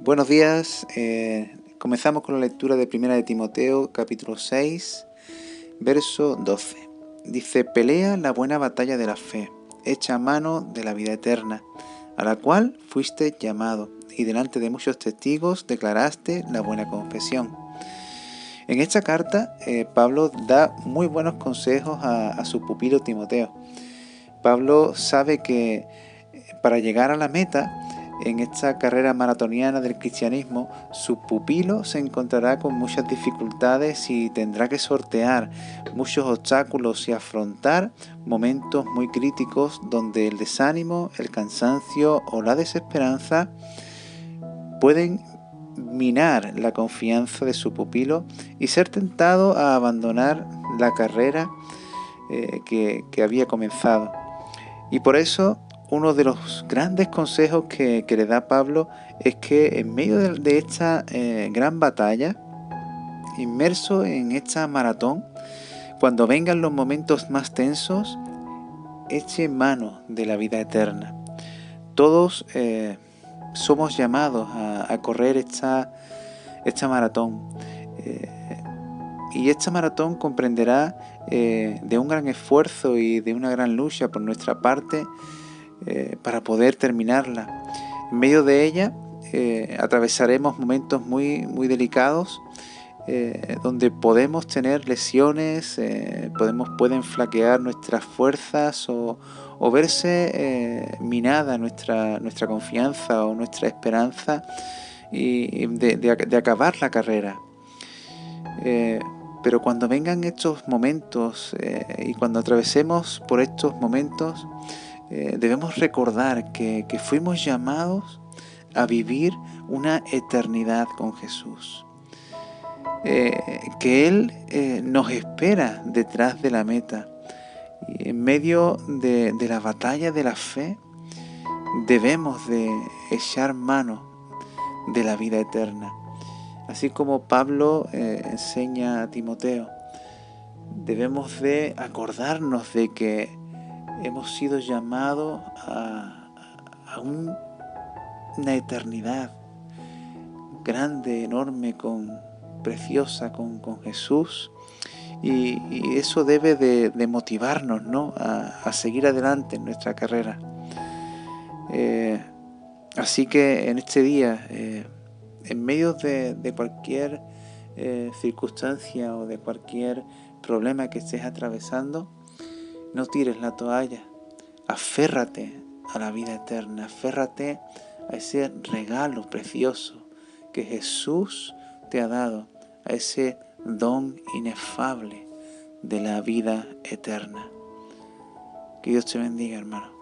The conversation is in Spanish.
Buenos días, eh, comenzamos con la lectura de Primera de Timoteo, capítulo 6, verso 12. Dice, pelea la buena batalla de la fe, echa mano de la vida eterna, a la cual fuiste llamado, y delante de muchos testigos declaraste la buena confesión. En esta carta, eh, Pablo da muy buenos consejos a, a su pupilo Timoteo. Pablo sabe que eh, para llegar a la meta, en esta carrera maratoniana del cristianismo, su pupilo se encontrará con muchas dificultades y tendrá que sortear muchos obstáculos y afrontar momentos muy críticos donde el desánimo, el cansancio o la desesperanza pueden minar la confianza de su pupilo y ser tentado a abandonar la carrera eh, que, que había comenzado. Y por eso uno de los grandes consejos que, le da Pablo es que en medio de, esta eh, gran batalla, inmerso en esta maratón, cuando vengan los momentos más tensos, eche mano de la vida eterna. Todos eh, somos llamados a, correr esta, esta maratón. Eh, y esta maratón comprenderá de un gran esfuerzo y de una gran lucha por nuestra parte eh, para poder terminarla. En medio de ella eh, atravesaremos momentos muy, muy delicados eh, donde podemos tener lesiones, podemos, pueden flaquear nuestras fuerzas o, verse minada nuestra, nuestra confianza o nuestra esperanza y de, acabar la carrera. pero cuando vengan estos momentos y cuando atravesemos por estos momentos, eh, debemos recordar que, fuimos llamados a vivir una eternidad con Jesús. Eh, que Él eh, nos espera detrás de la meta. En medio de, la batalla de la fe debemos de echar mano de la vida eterna. Así como Pablo enseña a Timoteo, debemos de acordarnos de que hemos sido llamados a, una eternidad grande, enorme, con, preciosa con, Jesús. Y, eso debe de, motivarnos ¿no? a, seguir adelante en nuestra carrera. Eh, así que en este día, eh, en medio de, cualquier eh, circunstancia o de cualquier problema que estés atravesando, no tires la toalla, aférrate a la vida eterna, aférrate a ese regalo precioso que Jesús te ha dado, a ese don inefable de la vida eterna. Que Dios te bendiga, hermano.